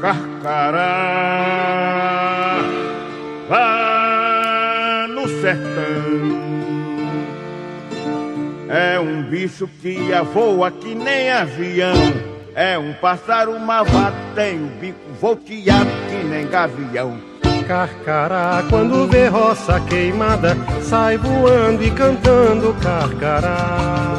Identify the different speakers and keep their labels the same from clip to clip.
Speaker 1: carcará lá no sertão. É um bicho que voa que nem avião. É um pássaro malvado, tem o bico volteado que nem gavião.
Speaker 2: Carcará, quando vê roça queimada, sai voando e cantando carcará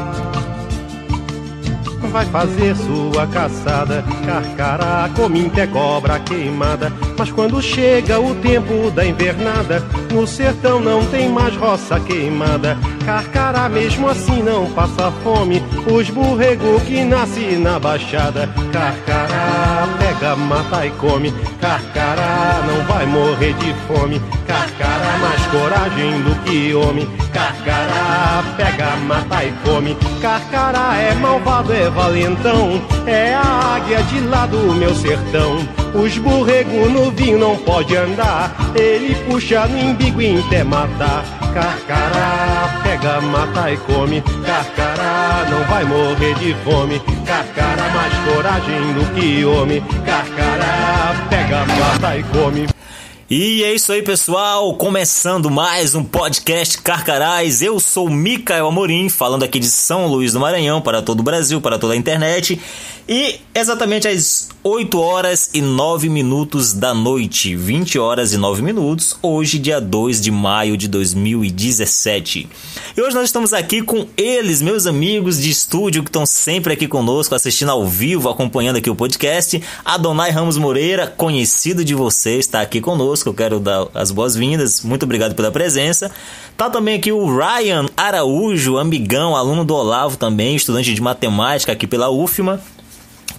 Speaker 2: vai fazer sua caçada. Carcará, cominte é cobra queimada. Mas quando chega o tempo da invernada, no sertão não tem mais roça queimada. Carcará, mesmo assim, não passa fome. Os burrego que nasce na baixada. Carcará, pega, mata e come. Carcará, não vai morrer de fome. Carcará, mais coragem do que homem. Carcará, pega, mata e come. Carcará é malvado, é valentão. É a águia de lá do meu sertão. Os borrego no vinho não pode andar. Ele puxa no imbigo e até matar. Carcará, pega, mata e come. Carcará, não vai morrer de fome. Carcará, mais coragem do que homem. Carcará, pega, mata e come.
Speaker 3: E é isso aí, pessoal. Começando mais um podcast Carcarás. Eu sou Micael Amorim, falando aqui de São Luís do Maranhão, para todo o Brasil, para toda a internet. E exatamente às 8 horas e 9 minutos da noite, 20 horas e 9 minutos, hoje, dia 2 de maio de 2017. E hoje nós estamos aqui com eles, meus amigos de estúdio, que estão sempre aqui conosco, assistindo ao vivo, acompanhando aqui o podcast. Adonai Ramos Moreira, conhecido de vocês, está aqui conosco. Eu quero dar as boas-vindas. Muito obrigado pela presença. Tá também aqui o Ryan Araújo, amigão, aluno do Olavo também, estudante de matemática aqui pela UFMA.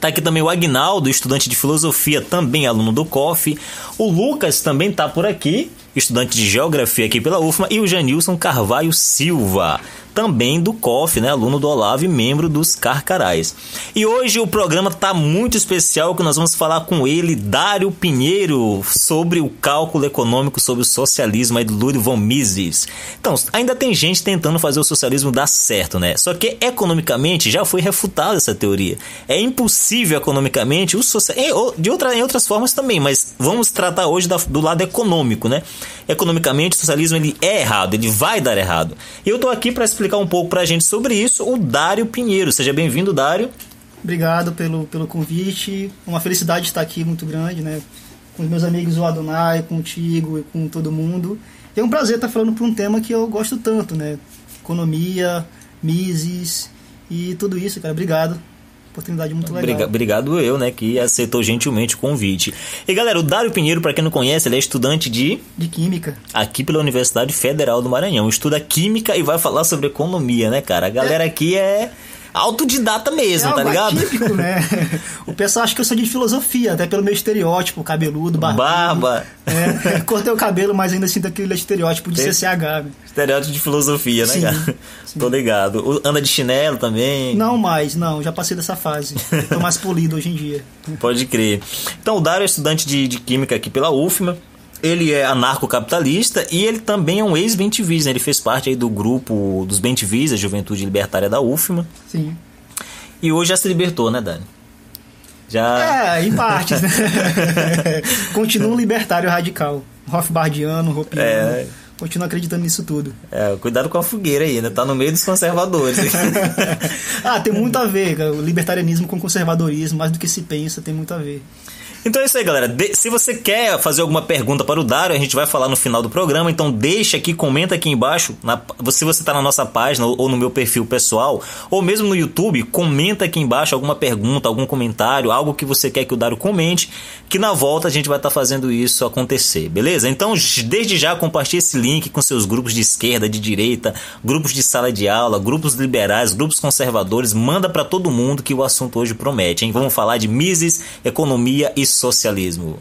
Speaker 3: Tá aqui também o Agnaldo, estudante de filosofia, também aluno do COF. O Lucas também tá por aqui, estudante de geografia aqui pela UFMA. E o Janilson Carvalho Silva, também do COF, né, aluno do Olavo e membro dos Carcarás. E hoje o programa está muito especial que nós vamos falar com ele, Dário Pinheiro, sobre o cálculo econômico sobre o socialismo aí do Lúcio von Mises. Então, ainda tem gente tentando fazer o socialismo dar certo, né? Só que economicamente já foi refutada essa teoria. É impossível economicamente o social... de outra, em outras formas também, mas vamos tratar hoje da, do lado econômico, né? Economicamente o socialismo ele é errado, ele vai dar errado. E eu estou aqui para explicar explicar um pouco para a gente sobre isso, o Dário Pinheiro. Seja bem-vindo, Dário.
Speaker 4: Obrigado pelo, pelo convite. Uma felicidade estar aqui muito grande, né? Com os meus amigos, o Adonai, contigo e com todo mundo. E é um prazer estar falando por um tema que eu gosto tanto, né? Economia, Mises e tudo isso, cara. Obrigado oportunidade muito legal.
Speaker 3: Obrigado eu, né, que aceitou gentilmente o convite. E galera, o Dário Pinheiro, para quem não conhece, ele é estudante de
Speaker 4: de química.
Speaker 3: Aqui pela Universidade Federal do Maranhão. Estuda química e vai falar sobre economia, né, cara? A galera é. aqui é autodidata mesmo,
Speaker 4: é
Speaker 3: tá ligado?
Speaker 4: Típico, né? o pessoal acha que eu sou de filosofia, até pelo meu estereótipo, cabeludo, barbudo.
Speaker 3: Barba.
Speaker 4: É, cortei o cabelo, mas ainda sinto aquele estereótipo de Tem CCH.
Speaker 3: Estereótipo de filosofia, né, sim, cara? Sim. Tô ligado. Anda de chinelo também?
Speaker 4: Não mais, não. Já passei dessa fase. Tô mais polido hoje em dia.
Speaker 3: Pode crer. Então, o Dário é estudante de, de Química aqui pela UFMA ele é anarcocapitalista e ele também é um ex-Bentivis, né? Ele fez parte aí do grupo dos Bentivis, a Juventude Libertária da UFMA.
Speaker 4: Sim.
Speaker 3: E hoje já se libertou, né, Dani?
Speaker 4: Já... É, em partes, né? Continua um libertário radical. Rothbardiano, Ropiano. É... Continua acreditando nisso tudo.
Speaker 3: É, cuidado com a fogueira aí, né? Tá no meio dos conservadores.
Speaker 4: ah, tem muito a ver. O libertarianismo com conservadorismo, mais do que se pensa, tem muito a ver.
Speaker 3: Então é isso aí, galera. De se você quer fazer alguma pergunta para o Dário, a gente vai falar no final do programa. Então deixa aqui, comenta aqui embaixo. Na, se você está na nossa página ou no meu perfil pessoal, ou mesmo no YouTube, comenta aqui embaixo alguma pergunta, algum comentário, algo que você quer que o Dário comente, que na volta a gente vai estar tá fazendo isso acontecer, beleza? Então desde já compartilhe esse link com seus grupos de esquerda, de direita, grupos de sala de aula, grupos liberais, grupos conservadores. Manda para todo mundo que o assunto hoje promete, hein? Vamos falar de Mises, economia e socialismo.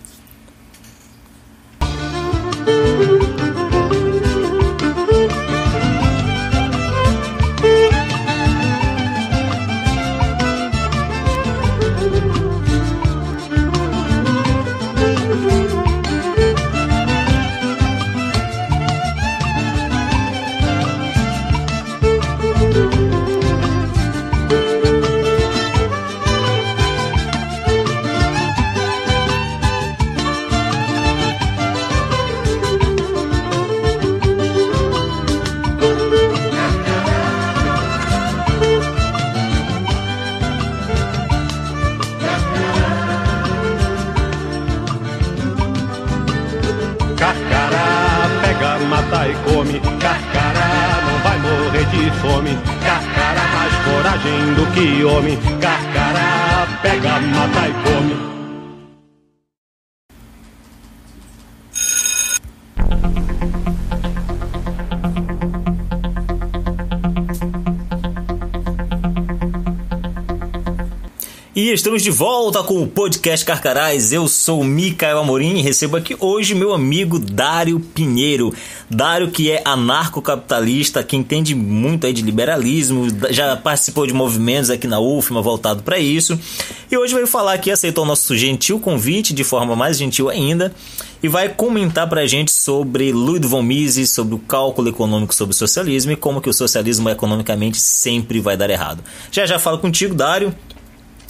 Speaker 2: E
Speaker 3: estamos de volta com o podcast Carcarás. Eu sou o Micael Amorim e recebo aqui hoje meu amigo Dário Pinheiro. Dário que é anarcocapitalista, que entende muito aí de liberalismo, já participou de movimentos aqui na UFMA voltado para isso. E hoje veio falar aqui, aceitou o nosso gentil convite de forma mais gentil ainda e vai comentar pra gente sobre Ludwig von Mises, sobre o cálculo econômico sobre o socialismo e como que o socialismo economicamente sempre vai dar errado. Já já falo contigo, Dário.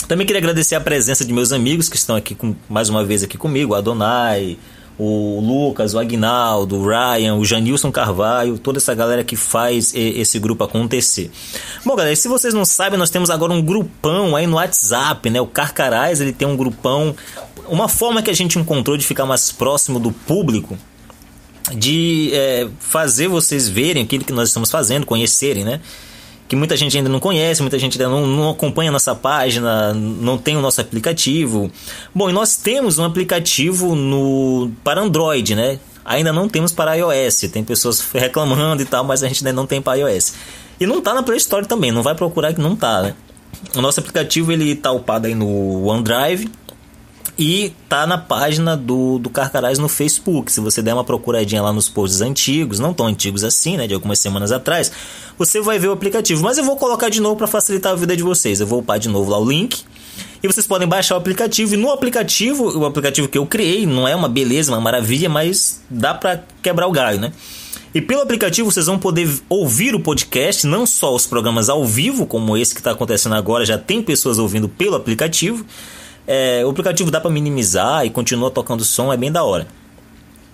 Speaker 3: Também queria agradecer a presença de meus amigos que estão aqui com, mais uma vez aqui comigo, Adonai, o Lucas, o Agnaldo, o Ryan, o Janilson Carvalho, toda essa galera que faz esse grupo acontecer. Bom, galera, se vocês não sabem, nós temos agora um grupão aí no WhatsApp, né? O Carcarás, ele tem um grupão, uma forma que a gente encontrou de ficar mais próximo do público, de é, fazer vocês verem aquilo que nós estamos fazendo, conhecerem, né? Que muita gente ainda não conhece, muita gente ainda não, não acompanha nossa página, não tem o nosso aplicativo. Bom, e nós temos um aplicativo no para Android, né? Ainda não temos para iOS. Tem pessoas reclamando e tal, mas a gente ainda não tem para iOS. E não tá na Play Store também, não vai procurar que não tá, né? O nosso aplicativo ele tá upado aí no OneDrive e tá na página do, do Carcarás no Facebook. Se você der uma procuradinha lá nos posts antigos, não tão antigos assim, né? De algumas semanas atrás, você vai ver o aplicativo. Mas eu vou colocar de novo para facilitar a vida de vocês. Eu vou upar de novo lá o link. E vocês podem baixar o aplicativo. E no aplicativo, o aplicativo que eu criei, não é uma beleza, uma maravilha, mas dá para quebrar o galho, né? E pelo aplicativo vocês vão poder ouvir o podcast, não só os programas ao vivo, como esse que está acontecendo agora, já tem pessoas ouvindo pelo aplicativo, é, o aplicativo dá para minimizar e continua tocando som, é bem da hora.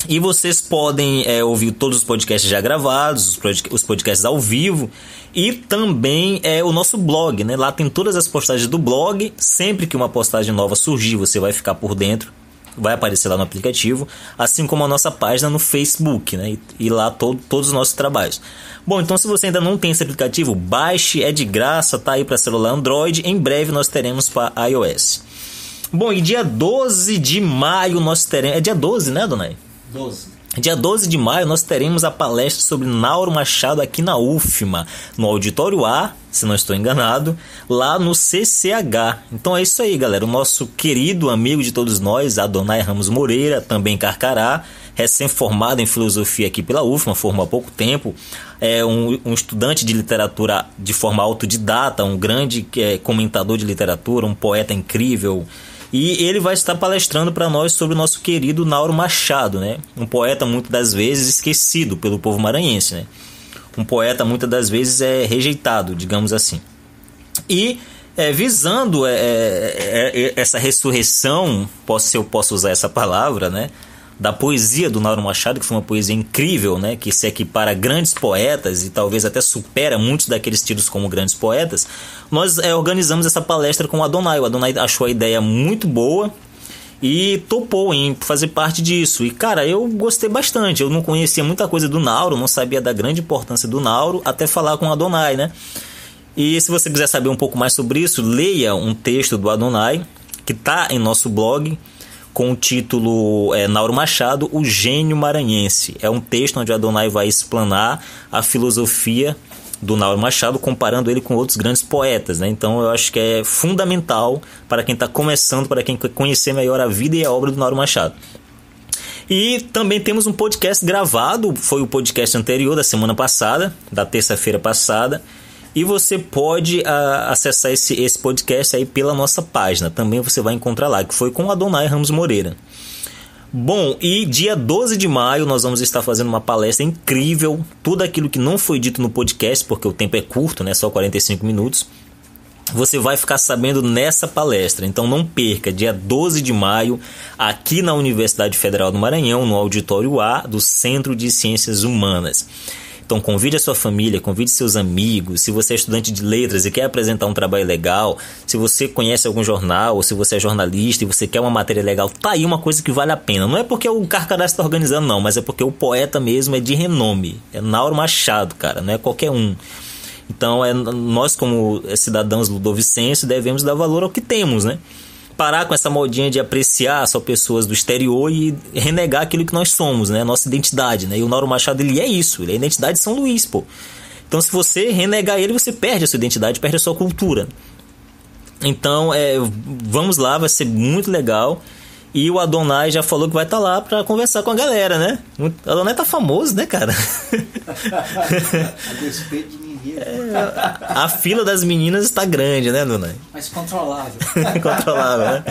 Speaker 3: E vocês podem é, ouvir todos os podcasts já gravados, os podcasts ao vivo e também é, o nosso blog, né? Lá tem todas as postagens do blog. Sempre que uma postagem nova surgir, você vai ficar por dentro, vai aparecer lá no aplicativo, assim como a nossa página no Facebook, né? E, e lá todo, todos os nossos trabalhos. Bom, então se você ainda não tem esse aplicativo, baixe, é de graça, tá aí para celular Android. Em breve nós teremos para iOS. Bom, e dia 12 de maio nós teremos. É dia 12, né, Donai?
Speaker 4: 12.
Speaker 3: Dia 12 de maio nós teremos a palestra sobre Nauro Machado aqui na UFMA, no Auditório A, se não estou enganado, lá no CCH. Então é isso aí, galera. O nosso querido amigo de todos nós, Adonai Ramos Moreira, também Carcará, recém-formado em filosofia aqui pela UFMA, formou há pouco tempo, é um, um estudante de literatura de forma autodidata, um grande é, comentador de literatura, um poeta incrível e ele vai estar palestrando para nós sobre o nosso querido Nauro Machado, né? Um poeta muitas das vezes esquecido pelo povo maranhense, né? Um poeta muitas das vezes é rejeitado, digamos assim. E é, visando é, é, é essa ressurreição, posso, se eu posso usar essa palavra, né? Da poesia do Nauro Machado, que foi uma poesia incrível, né, que se equipara a grandes poetas e talvez até supera muitos daqueles tidos como grandes poetas, nós é, organizamos essa palestra com o Adonai. O Adonai achou a ideia muito boa e topou em fazer parte disso. E cara, eu gostei bastante. Eu não conhecia muita coisa do Nauro, não sabia da grande importância do Nauro, até falar com o Adonai, né? E se você quiser saber um pouco mais sobre isso, leia um texto do Adonai que está em nosso blog com o título é, Nauro Machado, O Gênio Maranhense. É um texto onde Adonai vai explanar a filosofia do Nauro Machado, comparando ele com outros grandes poetas. Né? Então eu acho que é fundamental para quem está começando, para quem quer conhecer melhor a vida e a obra do Nauro Machado. E também temos um podcast gravado, foi o podcast anterior da semana passada, da terça-feira passada, e você pode ah, acessar esse, esse podcast aí pela nossa página. Também você vai encontrar lá, que foi com Adonai Ramos Moreira. Bom, e dia 12 de maio nós vamos estar fazendo uma palestra incrível. Tudo aquilo que não foi dito no podcast, porque o tempo é curto, né? Só 45 minutos. Você vai ficar sabendo nessa palestra. Então não perca, dia 12 de maio, aqui na Universidade Federal do Maranhão, no Auditório A do Centro de Ciências Humanas. Então convide a sua família, convide seus amigos. Se você é estudante de letras e quer apresentar um trabalho legal, se você conhece algum jornal, ou se você é jornalista e você quer uma matéria legal, tá aí uma coisa que vale a pena. Não é porque o Carcará está organizando, não, mas é porque o poeta mesmo é de renome. É Nauro Machado, cara, não é qualquer um. Então, é, nós, como cidadãos ludovicenses, devemos dar valor ao que temos, né? Parar com essa modinha de apreciar só pessoas do exterior e renegar aquilo que nós somos, né? Nossa identidade, né? E o Nauro Machado, ele é isso, ele é a identidade de São Luís, pô. Então, se você renegar ele, você perde a sua identidade, perde a sua cultura. Então, é, vamos lá, vai ser muito legal. E o Adonai já falou que vai estar tá lá para conversar com a galera, né? O Adonai tá famoso, né, cara?
Speaker 5: a despeito
Speaker 3: é, a fila das meninas está grande, né, Nunay?
Speaker 5: Mas controlável.
Speaker 3: controlável, né?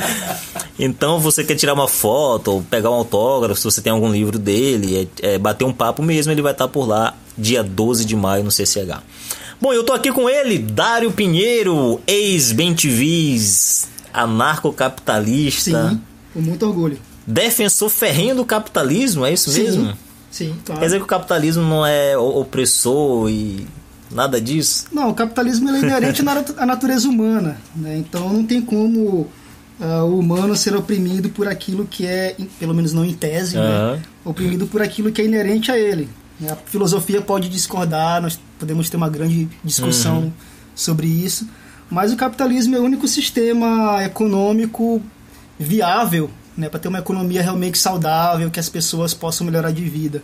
Speaker 3: Então, você quer tirar uma foto ou pegar um autógrafo, se você tem algum livro dele, é, é, bater um papo mesmo, ele vai estar por lá dia 12 de maio no CCH. Bom, eu tô aqui com ele, Dário Pinheiro, ex-Bentivis, anarcocapitalista.
Speaker 4: Sim, com muito orgulho.
Speaker 3: Defensor ferrenho do capitalismo, é isso
Speaker 4: Sim.
Speaker 3: mesmo?
Speaker 4: Sim, claro.
Speaker 3: Quer dizer que o capitalismo não é opressor e Nada disso?
Speaker 4: Não, o capitalismo é inerente à natureza humana. Né? Então não tem como uh, o humano ser oprimido por aquilo que é, pelo menos não em tese, uhum. né? oprimido por aquilo que é inerente a ele. A filosofia pode discordar, nós podemos ter uma grande discussão uhum. sobre isso, mas o capitalismo é o único sistema econômico viável né, para ter uma economia realmente saudável, que as pessoas possam melhorar de vida.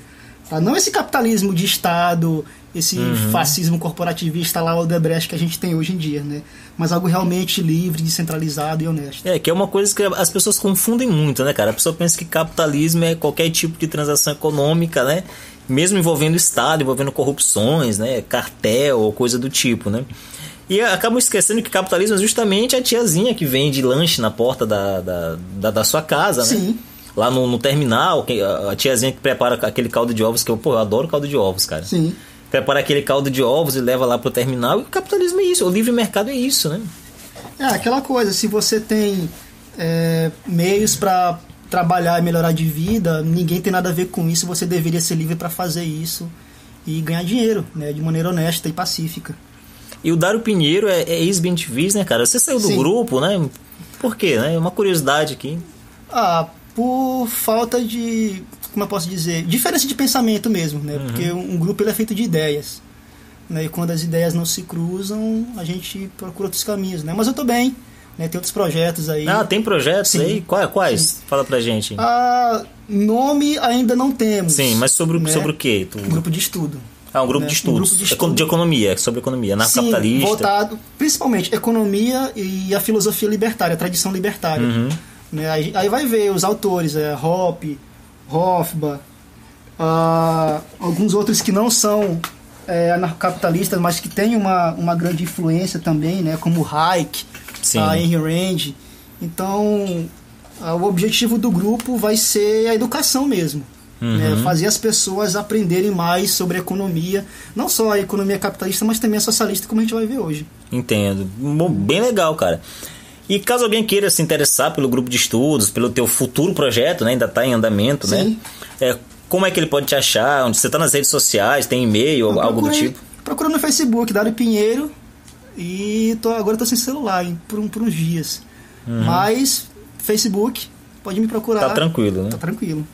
Speaker 4: Tá? Não esse capitalismo de Estado, esse uhum. fascismo corporativista lá, o Debrecht que a gente tem hoje em dia, né? Mas algo realmente livre, descentralizado e honesto.
Speaker 3: É, que é uma coisa que as pessoas confundem muito, né, cara? A pessoa pensa que capitalismo é qualquer tipo de transação econômica, né? Mesmo envolvendo Estado, envolvendo corrupções, né? Cartel ou coisa do tipo, né? E acabam esquecendo que capitalismo é justamente a tiazinha que vende lanche na porta da, da, da, da sua casa, né?
Speaker 4: Sim
Speaker 3: lá no, no, terminal, a tiazinha que prepara aquele caldo de ovos, que eu, pô, eu adoro caldo de ovos, cara.
Speaker 4: Sim.
Speaker 3: Prepara aquele caldo de ovos e leva lá pro terminal. E o capitalismo é isso, o livre mercado é isso, né?
Speaker 4: É, aquela coisa, se você tem é, meios para trabalhar e melhorar de vida, ninguém tem nada a ver com isso, você deveria ser livre para fazer isso e ganhar dinheiro, né, de maneira honesta e pacífica.
Speaker 3: E o Dário Pinheiro é, é ex-Bentivis, né, cara? Você saiu do Sim. grupo, né? Por quê, né? Uma curiosidade aqui.
Speaker 4: Ah, por falta de, como eu posso dizer, diferença de pensamento mesmo, né? Uhum. Porque um grupo ele é feito de ideias. Né? E quando as ideias não se cruzam, a gente procura outros caminhos, né? Mas eu tô bem, né? Tem outros projetos aí.
Speaker 3: Ah, tem projetos Sim. aí? Quais? quais? Sim. Fala pra gente.
Speaker 4: Ah, nome ainda não temos.
Speaker 3: Sim, mas sobre, né? sobre o quê?
Speaker 4: Tu... Um grupo de estudo.
Speaker 3: Ah, um grupo, né? de, estudos. Um grupo de estudos. De economia, sobre economia, na
Speaker 4: Sim,
Speaker 3: capitalista.
Speaker 4: voltado principalmente economia e a filosofia libertária, a tradição libertária.
Speaker 3: Uhum.
Speaker 4: Né? Aí, aí, vai ver os autores, é, Hoppe, Hofbauer, uh, alguns outros que não são é, anarcocapitalistas, mas que têm uma, uma grande influência também, né? como Hayek, a Henry Rand. Então, uh, o objetivo do grupo vai ser a educação mesmo. Né? Uhum. Né? Fazer as pessoas aprenderem mais sobre a economia, não só a economia capitalista, mas também a socialista, como a gente vai ver hoje.
Speaker 3: Entendo. Bem legal, cara. E caso alguém queira se interessar pelo grupo de estudos, pelo teu futuro projeto, né, ainda está em andamento, né?
Speaker 4: Sim.
Speaker 3: né? É, como é que ele pode te achar? Onde você está nas redes sociais? Tem e-mail, ou algo do tipo?
Speaker 4: Procura no Facebook, Dário Pinheiro. E tô, agora estou sem celular hein, por, um, por uns dias. Uhum. Mas, Facebook, pode me procurar.
Speaker 3: Tá tranquilo, né?
Speaker 4: Tá tranquilo.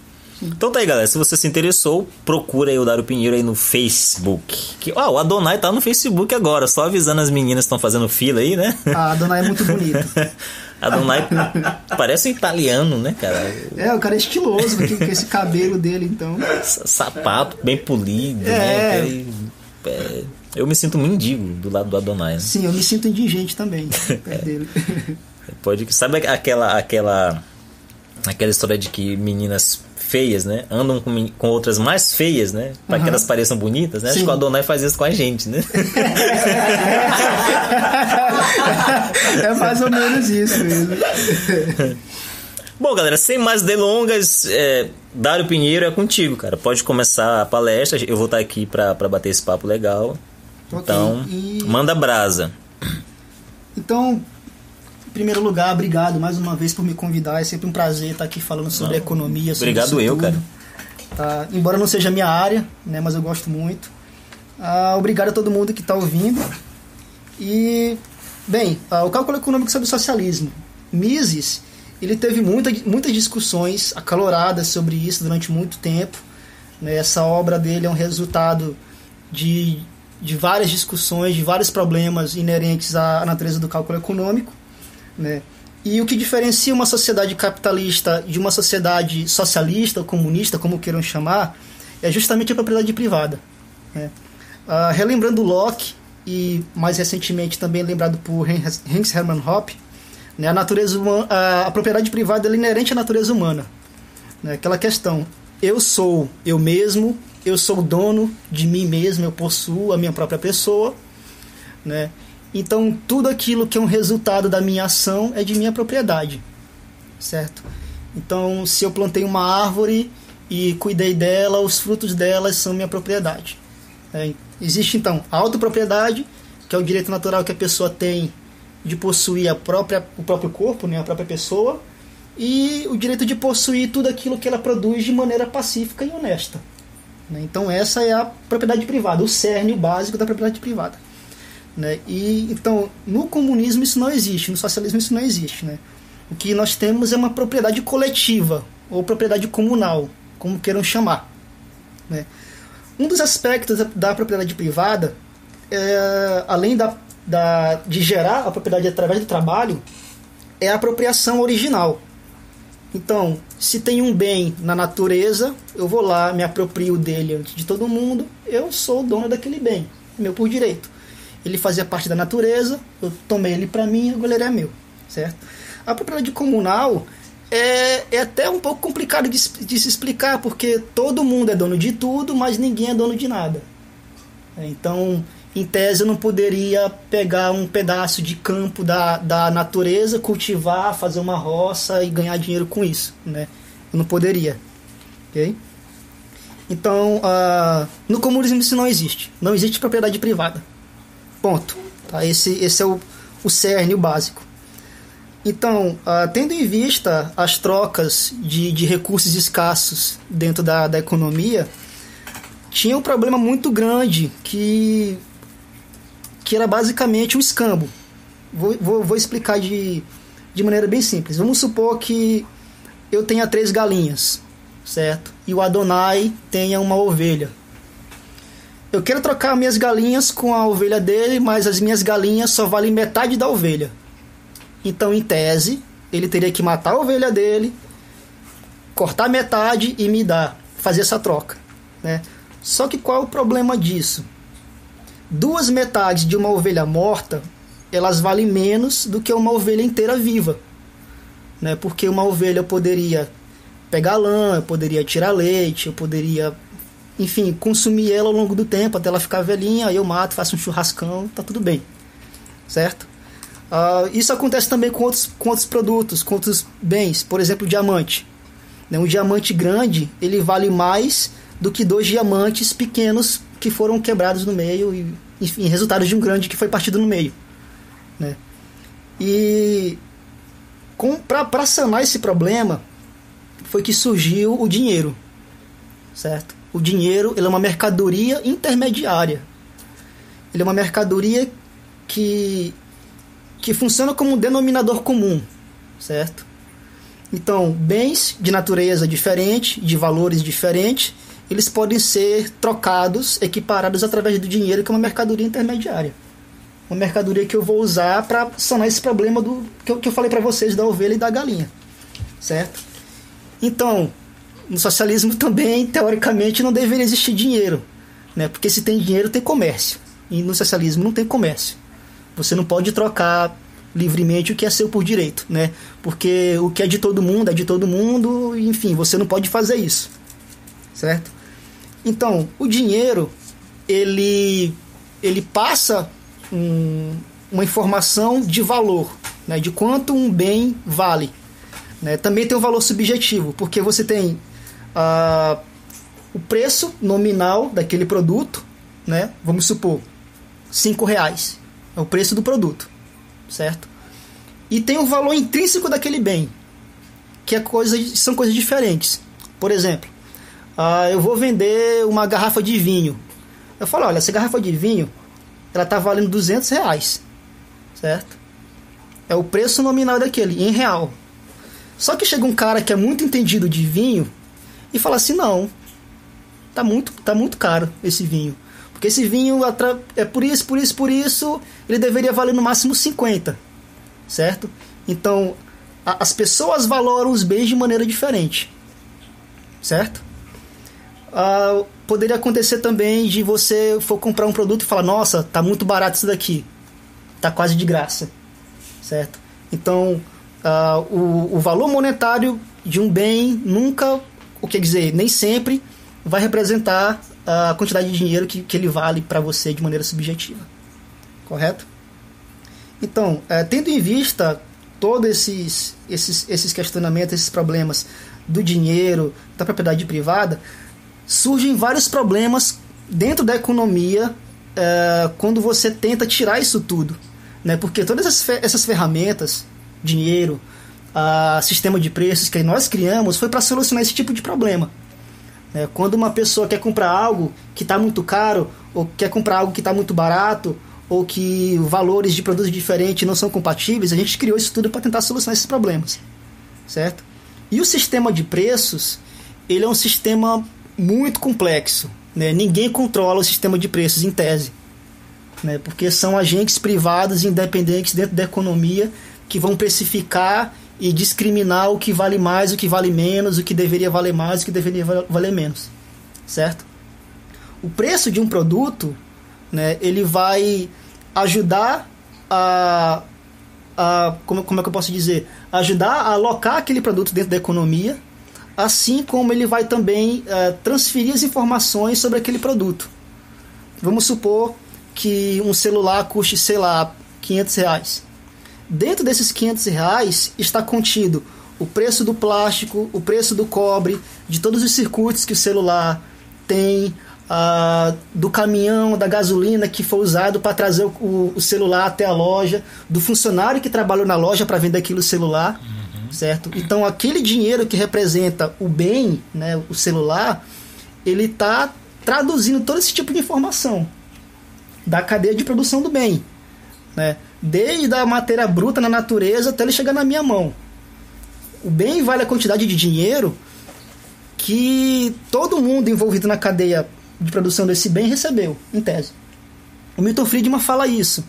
Speaker 3: Então tá aí, galera. Se você se interessou, procura aí o Dário Pinheiro aí no Facebook. Que, ó, o Adonai tá no Facebook agora, só avisando as meninas que estão fazendo fila aí, né?
Speaker 4: Ah, Adonai é muito bonito.
Speaker 3: Adonai parece um italiano, né, cara?
Speaker 4: É, o cara é estiloso, com esse cabelo dele, então.
Speaker 3: Sapato bem polido,
Speaker 4: é.
Speaker 3: né? É, eu me sinto mendigo do lado do Adonai. Né?
Speaker 4: Sim, eu me sinto indigente também, perto é. dele.
Speaker 3: Pode, sabe aquela aquela aquela história de que meninas feias, né? Andam com, com outras mais feias, né? Para uhum. que elas pareçam bonitas, né? Sim. Acho que o Adonai faz isso com a gente, né?
Speaker 4: é mais ou menos isso mesmo.
Speaker 3: Bom, galera, sem mais delongas, é, Dário Pinheiro é contigo, cara. Pode começar a palestra. Eu vou estar aqui para bater esse papo legal. Okay. Então, e... manda brasa.
Speaker 4: Então, primeiro lugar, obrigado mais uma vez por me convidar. É sempre um prazer estar aqui falando sobre não, economia. Sobre
Speaker 3: obrigado eu,
Speaker 4: tudo.
Speaker 3: cara.
Speaker 4: Tá? Embora não seja a minha área, né, mas eu gosto muito. Ah, obrigado a todo mundo que está ouvindo. E, bem, ah, o cálculo econômico sobre o socialismo. Mises, ele teve muita, muitas discussões acaloradas sobre isso durante muito tempo. Né? Essa obra dele é um resultado de, de várias discussões, de vários problemas inerentes à natureza do cálculo econômico. Né? E o que diferencia uma sociedade capitalista de uma sociedade socialista comunista, como queiram chamar, é justamente a propriedade privada. Né? Uh, relembrando Locke, e mais recentemente também lembrado por Hans Hermann Hoppe, né, a, natureza humana, a, a, propriedade privada é inerente à natureza humana. Né, aquela questão, eu sou eu mesmo, eu sou dono de mim mesmo, eu possuo a minha própria pessoa. Né, então, tudo aquilo que é um resultado da minha ação é de minha propriedade, certo? Então, se eu plantei uma árvore e cuidei dela, os frutos dela são minha propriedade. É, existe então a autopropriedade, que é o direito natural que a pessoa tem de possuir a própria, o próprio corpo, né, a própria pessoa, e o direito de possuir tudo aquilo que ela produz de maneira pacífica e honesta. Né? Então essa é a propriedade privada, o cerne, básico da propriedade privada. Né? E então no comunismo isso não existe, no socialismo isso não existe. Né? O que nós temos é uma propriedade coletiva ou propriedade comunal, como queiram chamar. Né? Um dos aspectos da, da propriedade privada, é, além da, da, de gerar a propriedade através do trabalho, é a apropriação original. Então, se tem um bem na natureza, eu vou lá, me aproprio dele antes de todo mundo, eu sou o dono daquele bem, meu por direito. Ele fazia parte da natureza, eu tomei ele para mim, agora ele é meu, certo? A propriedade comunal é, é até um pouco complicado de, de, se explicar, porque todo mundo é dono de tudo, mas ninguém é dono de nada. Então, em tese, eu não poderia pegar um pedaço de campo da, da natureza, cultivar, fazer uma roça e ganhar dinheiro com isso. Né? Eu não poderia. Okay? Então, uh, no comunismo isso não existe. Não existe propriedade privada. Ponto. Tá? Esse, esse é o, o cerne, o básico. Então, uh, tendo em vista as trocas de, de recursos escassos dentro da, da economia, tinha um problema muito grande que, que era basicamente o escambo. Vou, vou, vou explicar de, de maneira bem simples. Vamos supor que eu tenha três galinhas, certo? E o Adonai tenha uma ovelha. Eu quero trocar minhas galinhas com a ovelha dele, mas as minhas galinhas só valem metade da ovelha. Então, em tese, ele teria que matar a ovelha dele, cortar metade e me dar, fazer essa troca. Né? Só que qual é o problema disso? Duas metades de uma ovelha morta, elas valem menos do que uma ovelha inteira viva. Né? Porque uma ovelha eu poderia pegar lã, eu poderia tirar leite, eu poderia, enfim, consumir ela ao longo do tempo até ela ficar velhinha, aí eu mato, faço um churrascão, tá tudo bem. Certo? Uh, isso acontece também com outros, com outros produtos, com outros bens, por exemplo, diamante. Né? Um diamante grande ele vale mais do que dois diamantes pequenos que foram quebrados no meio e, enfim, resultado de um grande que foi partido no meio. Né? E para sanar esse problema foi que surgiu o dinheiro, certo? O dinheiro ele é uma mercadoria intermediária. Ele é uma mercadoria que que funciona como um denominador comum, certo? Então, bens de natureza diferente, de valores diferentes, eles podem ser trocados, equiparados através do dinheiro, que é uma mercadoria intermediária. Uma mercadoria que eu vou usar para sanar esse problema do que eu, que eu falei para vocês da ovelha e da galinha, certo? Então, no socialismo também, teoricamente, não deveria existir dinheiro, né? Porque se tem dinheiro, tem comércio. E no socialismo não tem comércio. Você não pode trocar livremente o que é seu por direito, né? Porque o que é de todo mundo é de todo mundo, enfim, você não pode fazer isso. Certo? Então, o dinheiro ele ele passa um, uma informação de valor, né? De quanto um bem vale. Né? Também tem o um valor subjetivo, porque você tem uh, o preço nominal daquele produto, né? Vamos supor, cinco reais é o preço do produto, certo? E tem o valor intrínseco daquele bem, que é coisa, são coisas diferentes. Por exemplo, uh, eu vou vender uma garrafa de vinho Eu falo, olha, essa garrafa de vinho, ela tá valendo 200 reais, certo? É o preço nominal daquele, em real. Só que chega um cara que é muito entendido de vinho e fala assim, não, tá muito, tá muito caro esse vinho. Porque esse vinho é por isso, por isso, por isso, ele deveria valer no máximo 50, certo? Então, a, as pessoas valoram os bens de maneira diferente, certo? Ah, poderia acontecer também de você for comprar um produto e falar, nossa, tá muito barato isso daqui, tá quase de graça, certo? Então, ah, o, o valor monetário de um bem nunca, o que dizer, nem sempre vai representar a quantidade de dinheiro que, que ele vale para você de maneira subjetiva. Correto? Então, é, tendo em vista todos esses, esses, esses questionamentos, esses problemas do dinheiro, da propriedade privada, surgem vários problemas dentro da economia é, quando você tenta tirar isso tudo. Né? Porque todas essas ferramentas, dinheiro, a sistema de preços que nós criamos, foi para solucionar esse tipo de problema. É, quando uma pessoa quer comprar algo que está muito caro, ou quer comprar algo que está muito barato, ou que valores de produtos diferentes não são compatíveis, a gente criou isso tudo para tentar solucionar esses problemas, certo? E o sistema de preços, ele é um sistema muito complexo, né? Ninguém controla o sistema de preços em tese, né? Porque são agentes privados independentes dentro da economia que vão precificar e discriminar o que vale mais, o que vale menos, o que deveria valer mais, o que deveria valer menos, certo? O preço de um produto, né, ele vai ajudar a, a como, como é que eu posso dizer, ajudar a alocar aquele produto dentro da economia, assim como ele vai também uh, transferir as informações sobre aquele produto. Vamos supor que um celular custe, sei lá, 500 reais. Dentro desses 500 reais está contido o preço do plástico, o preço do cobre, de todos os circuitos que o celular tem, do caminhão, da gasolina que foi usado para trazer o, o, celular até a loja, do funcionário que trabalhou na loja para vender aquilo celular, uhum. certo? Então aquele dinheiro que representa o bem, né, o celular, ele está traduzindo todo esse tipo de informação da cadeia de produção do bem, né? Desde a matéria bruta na natureza até ele chegar na minha mão. O bem vale a quantidade de dinheiro que todo mundo envolvido na cadeia de produção desse bem recebeu, em tese. O Milton Friedman fala isso.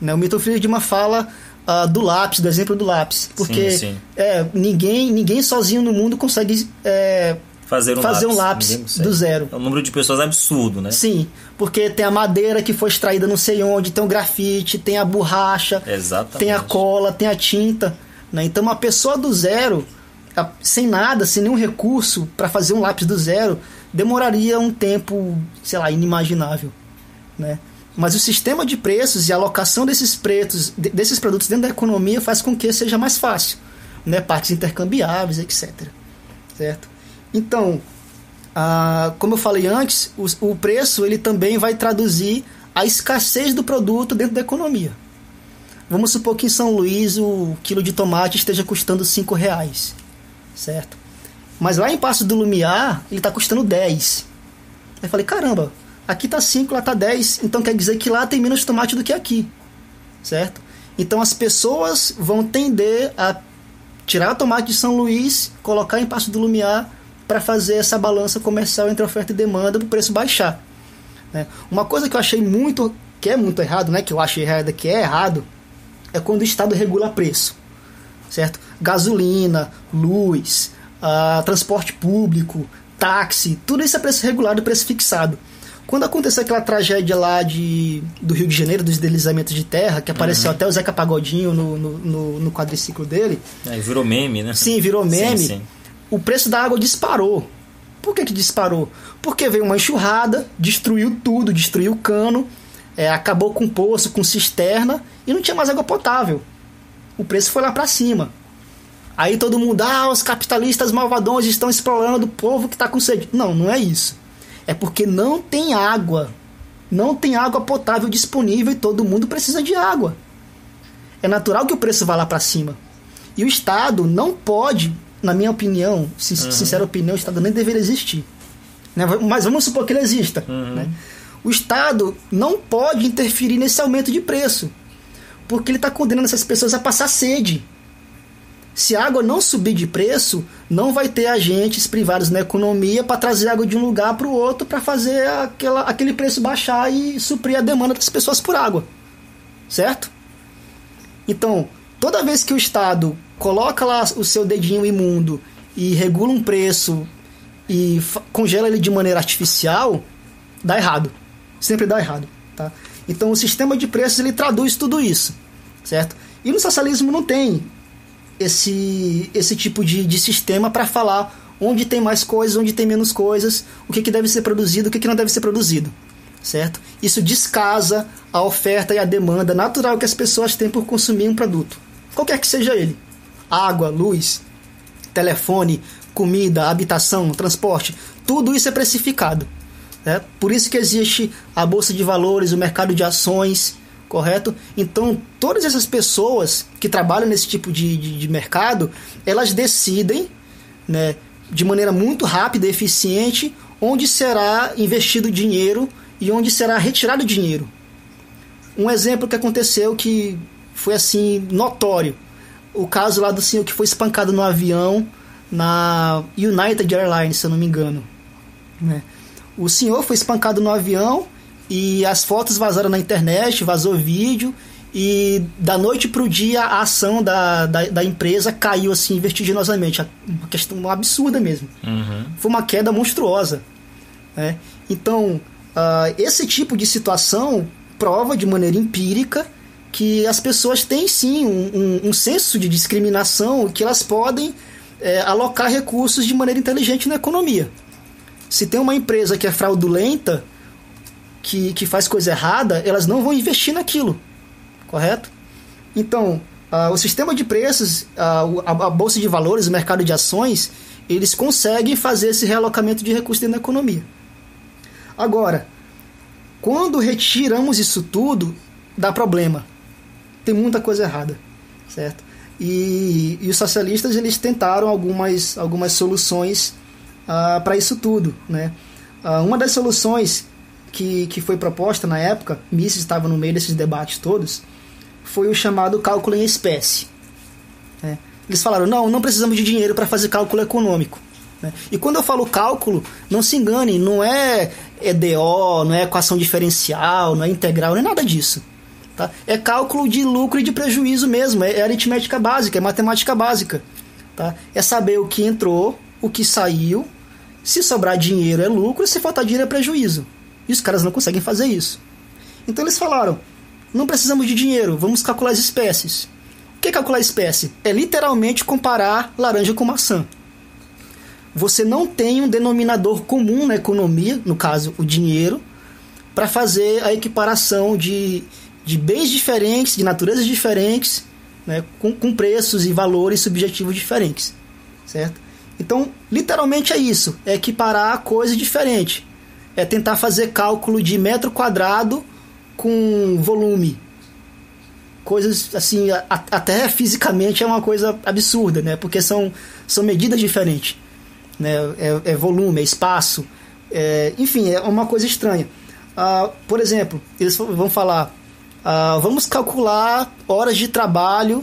Speaker 4: Né? O Milton Friedman fala uh, do lápis, do exemplo do lápis. Porque sim, sim. É, ninguém, ninguém sozinho no mundo consegue é,
Speaker 3: fazer um
Speaker 4: fazer
Speaker 3: lápis,
Speaker 4: um lápis do zero.
Speaker 3: É um número de pessoas absurdo, né?
Speaker 4: Sim, porque tem a madeira que foi extraída não sei onde, tem o grafite, tem a borracha,
Speaker 3: Exatamente.
Speaker 4: tem a cola, tem a tinta. Né? Então uma pessoa do zero, sem nada, sem nenhum recurso para fazer um lápis do zero, demoraria um tempo, sei lá, inimaginável. Né? Mas o sistema de preços e a alocação desses preços, desses produtos dentro da economia faz com que seja mais fácil. Né? Partes intercambiáveis, etc. Certo? Então, como eu falei antes, o, o, preço ele também vai traduzir a escassez do produto dentro da economia. Vamos supor que em São Luís o quilo de tomate esteja custando 5 reais, certo? Mas lá em Passo do Lumiar ele está custando 10. Aí eu falei, caramba, aqui tá 5, lá tá 10, então quer dizer que lá tem menos tomate do que aqui, certo? Então as pessoas vão tender a tirar o tomate de São Luís, colocar em Passo do Lumiar para fazer essa balança comercial entre oferta e demanda para o preço baixar. Né? Uma coisa que eu achei muito, que é muito errado, né? que eu achei errado, que é errado, é quando o Estado regula preço. Certo? Gasolina, luz, uh, transporte público, táxi, tudo isso é preço regulado, preço fixado. Quando aconteceu aquela tragédia lá de, do Rio de Janeiro, dos deslizamentos de terra, que apareceu uhum. até o Zeca Pagodinho no, no, no, no quadriciclo dele.
Speaker 3: É, virou meme, né?
Speaker 4: Sim, virou meme. Sim, sim o preço da água disparou. Por que, que disparou? Porque veio uma enxurrada, destruiu tudo, destruiu o cano, é, acabou com poço, com cisterna e não tinha mais água potável. O preço foi lá para cima. Aí todo mundo, ah, os capitalistas malvadões estão explorando o povo que está com sede. Não, não é isso. É porque não tem água. Não tem água potável disponível e todo mundo precisa de água. É natural que o preço vá lá para cima. E o Estado não pode na minha opinião, uhum. sincera opinião, o Estado nem deveria existir. Né? Mas vamos supor que ele exista. Uhum. Né? o Estado não pode interferir nesse aumento de preço, porque ele está condenando essas pessoas a passar sede. Se a água não subir de preço, não vai ter agentes privados na economia para trazer água de um lugar para o outro para fazer aquela, aquele preço baixar e suprir a demanda das pessoas por água. Certo? Então, toda vez que o Estado coloca lá o seu dedinho imundo e regula um preço e congela ele de maneira artificial, dá errado. Sempre dá errado. Tá? Então, o sistema de preços ele traduz tudo isso. Certo? E no socialismo não tem esse, esse tipo de, de sistema para falar onde tem mais coisas, onde tem menos coisas, o que, que deve ser produzido, o que, que não deve ser produzido. Certo? Isso descasa a oferta e a demanda natural que as pessoas têm por consumir um produto, qualquer que seja ele. Água, luz, telefone, comida, habitação, transporte, tudo isso é precificado. Né? Por isso que existe a bolsa de valores, o mercado de ações, correto? Então, todas essas pessoas que trabalham nesse tipo de, de, de mercado, elas decidem, né, de maneira muito rápida e eficiente, onde será investido dinheiro e onde será retirado dinheiro. Um exemplo que aconteceu que foi assim notório, o caso lá do senhor que foi espancado no avião na United Airlines, se eu não me engano. Né? O senhor foi espancado no avião e as fotos vazaram na internet, vazou vídeo e da noite para o dia a ação da, da, da, empresa caiu assim vertiginosamente, uma questão absurda mesmo. Uhum. Foi uma queda monstruosa. Né? Então, uh, esse tipo de situação prova de maneira empírica que as pessoas têm sim um, um, um senso de discriminação que elas podem é, alocar recursos de maneira inteligente na economia. Se tem uma empresa que é fraudulenta, que, que faz coisa errada, elas não vão investir naquilo, correto? Então, uh, o sistema de preços, uh, a, a, bolsa de valores, o mercado de ações, eles conseguem fazer esse realocamento de recursos dentro da economia. Agora, quando retiramos isso tudo, dá problema. Tem muita coisa errada, certo? E, e os socialistas eles tentaram algumas, algumas soluções uh, para isso tudo, né? uma das soluções que, que foi proposta na época, Mises estava no meio desses debates todos, foi o chamado cálculo em espécie. Né? Eles falaram: não, não precisamos de dinheiro para fazer cálculo econômico. Né? E quando eu falo cálculo, não se engane, não é EDO, não é equação diferencial, não é integral, não é nada disso. Tá? É cálculo de lucro e de prejuízo mesmo, é, aritmética básica, é matemática básica. Tá? É saber o que entrou, o que saiu, se sobrar dinheiro é lucro, se faltar dinheiro é prejuízo. E os caras não conseguem fazer isso. Então eles falaram: não precisamos de dinheiro, vamos calcular as espécies. O que é calcular espécie? É literalmente comparar laranja com maçã. Você não tem um denominador comum na economia, no caso o dinheiro, para fazer a equiparação de, de bens diferentes, de naturezas diferentes, né, com, com preços e valores subjetivos diferentes. Certo? Então, literalmente é isso: é equiparar coisas diferentes é tentar fazer cálculo de metro quadrado com volume. Coisas assim, até fisicamente é uma coisa absurda, né? Porque são, são medidas diferentes. Né? É, é volume, é espaço, é, enfim, é uma coisa estranha. Ah, por exemplo, eles vão falar: ah, vamos calcular horas de trabalho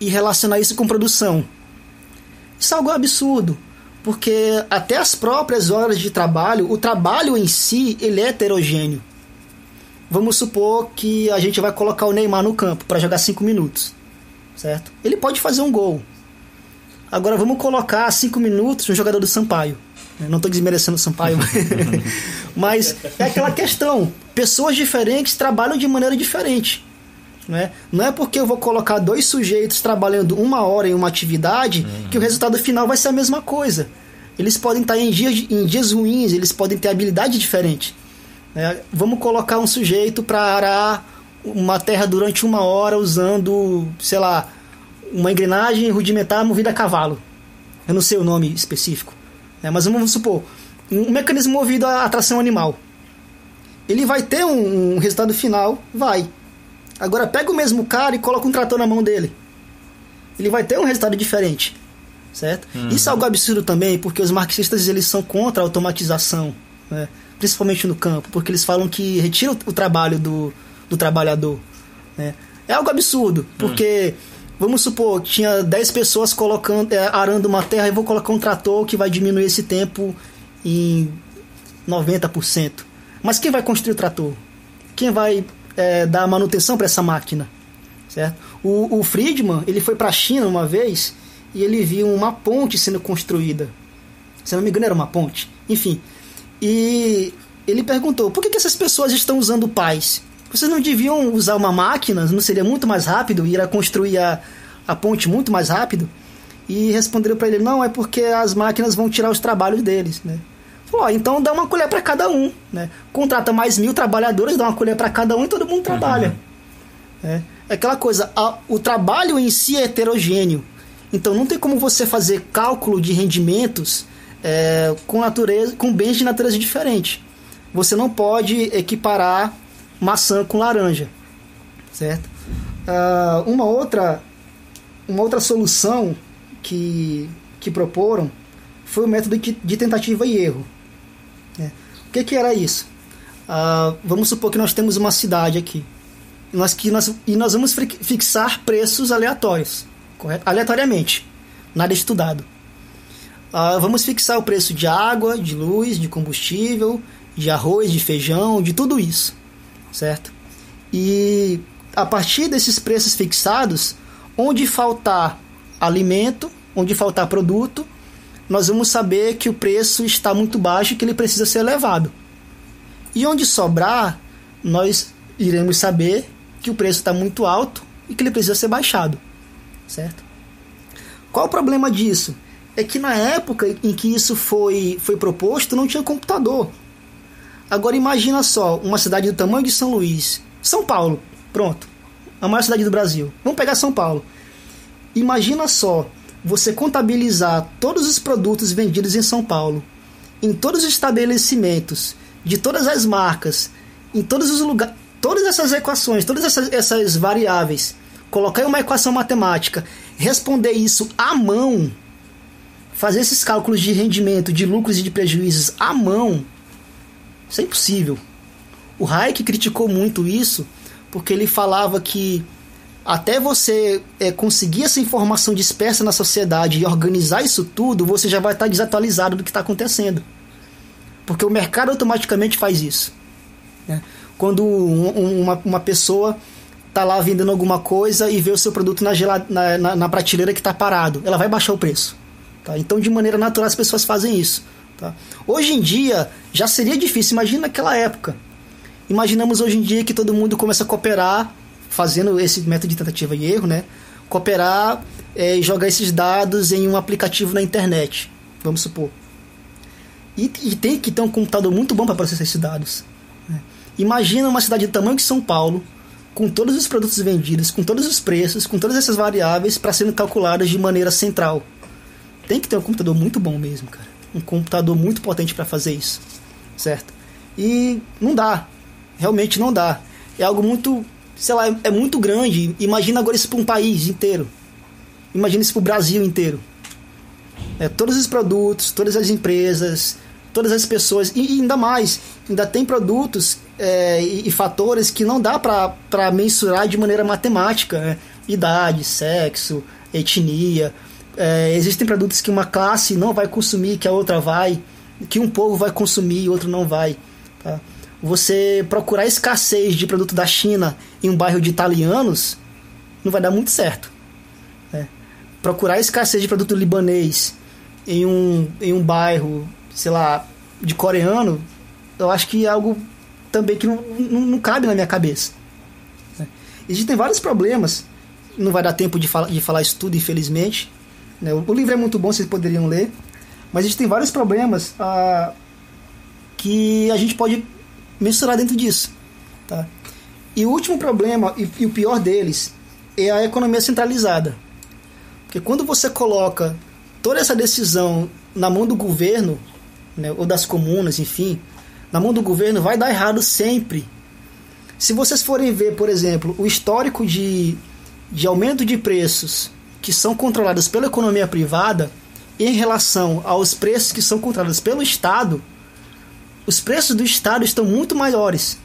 Speaker 4: e relacionar isso com produção. Isso é algo absurdo porque até as próprias horas de trabalho, o trabalho em si, ele é heterogêneo. Vamos supor que a gente vai colocar o Neymar no campo para jogar 5 minutos, certo? Ele pode fazer um gol. Agora vamos colocar 5 minutos um jogador do Sampaio. Não estou desmerecendo o Sampaio, mas é aquela questão. Pessoas diferentes trabalham de maneira diferente. Né? Não é porque eu vou colocar dois sujeitos trabalhando uma hora em uma atividade uhum. que o resultado final vai ser a mesma coisa. Eles podem estar em dias, em dias ruins, eles podem ter habilidade diferente. Né? Vamos colocar um sujeito para arar uma terra durante uma hora usando, sei lá, uma engrenagem rudimentar movida a cavalo. Eu não sei o nome específico. Né? Mas vamos supor, um mecanismo movido a tração animal. Ele vai ter um, um resultado final? Vai. Agora pega o mesmo cara e coloca um trator na mão dele. Ele vai ter um resultado diferente. Certo? Uhum. Isso é algo absurdo também, porque os marxistas eles são contra a automatização. Né? principalmente no campo, porque eles falam que retira o, trabalho do, do trabalhador. Né? É algo absurdo, porque, vamos supor, tinha 10 pessoas colocando, é, arando uma terra e vou colocar um trator que vai diminuir esse tempo em 90%. Mas quem vai construir o trator? Quem vai é, dar manutenção para essa máquina? Certo? O, o Friedman ele foi para a China uma vez e ele viu uma ponte sendo construída. Se não me engano, era uma ponte. Enfim. E ele perguntou: por que, que essas pessoas estão usando pás? Vocês não deviam usar uma máquina? Não seria muito mais rápido ir a construir a, a ponte muito mais rápido? E responderam para ele: não, é porque as máquinas vão tirar os trabalhos deles. Né? Falou, então dá uma colher para cada um. Né? Contrata mais mil trabalhadores, dá uma colher para cada um e todo mundo trabalha. Uhum. É. é aquela coisa: a, o trabalho em si é heterogêneo. Então não tem como você fazer cálculo de rendimentos é, com natureza, com bens de natureza diferente. Você não pode equiparar maçã com laranja, certo? Uh, uma outra uma outra solução que que proporam foi o método de, de tentativa e erro. É. O que, que era isso? Uh, vamos supor que nós temos uma cidade aqui nós, que nós, e nós vamos fixar preços aleatórios, correto? aleatoriamente, nada estudado. Uh, vamos fixar o preço de água, de luz, de combustível, de arroz, de feijão, de tudo isso, certo? E a partir desses preços fixados, onde faltar alimento, onde faltar produto, nós vamos saber que o preço está muito baixo e que ele precisa ser elevado. E onde sobrar, nós iremos saber que o preço está muito alto e que ele precisa ser baixado, certo? Qual o problema disso? é que na época em que isso foi, foi proposto não tinha computador. Agora imagina só, uma cidade do tamanho de São Luís, São Paulo, pronto, a maior cidade do Brasil. Vamos pegar São Paulo. Imagina só, você contabilizar todos os produtos vendidos em São Paulo, em todos os estabelecimentos, de todas as marcas, em todos os lugares, todas essas equações, todas essas, essas variáveis, colocar em uma equação matemática, responder isso à mão fazer esses cálculos de rendimento, de lucros e de prejuízos à mão, isso é impossível. O Hayek criticou muito isso porque ele falava que até você é, conseguir essa informação dispersa na sociedade e organizar isso tudo, você já vai estar desatualizado do que está acontecendo. Porque o mercado automaticamente faz isso. Né? Quando um, uma, uma pessoa está lá vendendo alguma coisa e vê o seu produto na, na, na, na prateleira que está parado, ela vai baixar o preço. Tá? Então, de maneira natural, as pessoas fazem isso. Tá? Hoje em dia, já seria difícil. Imagina naquela época. Imaginamos hoje em dia que todo mundo começa a cooperar, fazendo esse método de tentativa e erro, né? Cooperar é, e jogar esses dados em um aplicativo na internet, vamos supor. E, e tem que ter um computador muito bom para processar esses dados. Né? Imagina uma cidade do tamanho de São Paulo, com todos os produtos vendidos, com todos os preços, com todas essas variáveis para serem calculadas de maneira central tem que ter um computador muito bom mesmo, cara. Um computador muito potente para fazer isso, certo? E não dá, realmente não dá. É algo muito, sei lá, é muito grande. Imagina agora isso para um país inteiro. Imagina isso para o Brasil inteiro. É, todos os produtos, todas as empresas, todas as pessoas, e ainda mais, ainda tem produtos é, e, e, fatores que não dá para mensurar de maneira matemática. Né? Idade, sexo, etnia, é, existem produtos que uma classe não vai consumir, que a outra vai, que um povo vai consumir e outro não vai. Tá? Você procurar escassez de produto da China em um bairro de italianos não vai dar muito certo. Né? Procurar escassez de produto libanês em um, em um bairro, sei lá, de coreano, eu acho que é algo também que não, não, não cabe na minha cabeça. Né? Existem vários problemas, não vai dar tempo de, fala, de falar isso tudo, infelizmente, né? O livro é muito bom, vocês poderiam ler, mas a gente tem vários problemas ah, que a gente pode mensurar dentro disso. Tá? E o último problema, e, e o pior deles, é a economia centralizada. Porque quando você coloca toda essa decisão na mão do governo, né, ou das comunas, enfim, na mão do governo, vai dar errado sempre. Se vocês forem ver, por exemplo, o histórico de, de aumento de preços que são controladas pela economia privada em relação aos preços que são controlados pelo Estado, os preços do Estado estão muito maiores.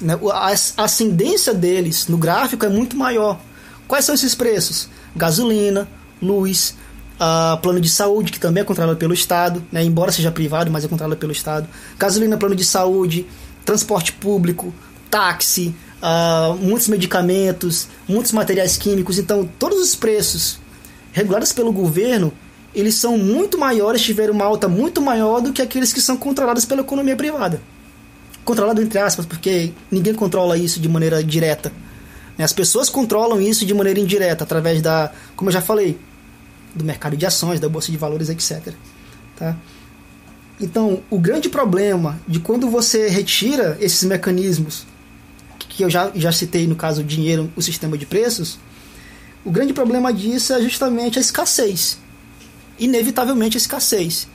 Speaker 4: Né? A ascendência deles no gráfico é muito maior. Quais são esses preços? Gasolina, luz, ah, plano de saúde, que também é controlado pelo Estado, né? embora seja privado, mas é controlado pelo Estado. Gasolina, plano de saúde, transporte público, táxi, ah, muitos medicamentos, muitos materiais químicos. Então, todos os preços regulados pelo governo, eles são muito maiores, tiveram uma alta muito maior do que aqueles que são controlados pela economia privada. Controlado entre aspas, porque ninguém controla isso de maneira direta. Né? As pessoas controlam isso de maneira indireta, através da, como eu já falei, do mercado de ações, da bolsa de valores, etc. Tá? Então, o grande problema de quando você retira esses mecanismos, que eu já, já citei no caso o dinheiro, o sistema de preços, o grande problema disso é justamente a escassez. Inevitavelmente a escassez.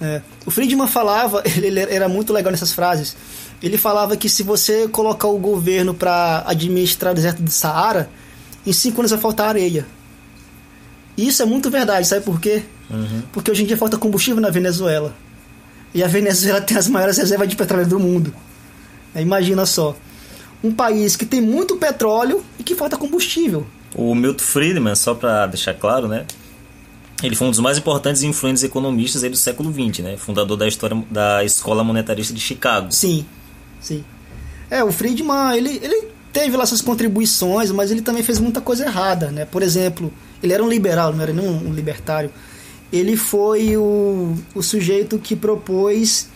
Speaker 4: É. O Friedman falava, ele era muito legal nessas frases. Ele falava que se você colocar o governo para administrar o deserto do Saara, em cinco anos vai faltar areia. E isso é muito verdade, sabe por quê?
Speaker 3: Uhum.
Speaker 4: Porque hoje em dia falta combustível na Venezuela. E a Venezuela tem as maiores reservas de petróleo do mundo. É, imagina só. Um país que tem muito petróleo e que falta combustível.
Speaker 3: O Milton Friedman, só para deixar claro, né? Ele foi um dos mais importantes e influentes economistas do século XX, né? Fundador da história da Escola Monetarista de Chicago.
Speaker 4: Sim, sim. É, o Friedman, ele, ele teve lá suas contribuições, mas ele também fez muita coisa errada, né? Por exemplo, ele era um liberal, não era nem um libertário. Ele foi o, o sujeito que propôs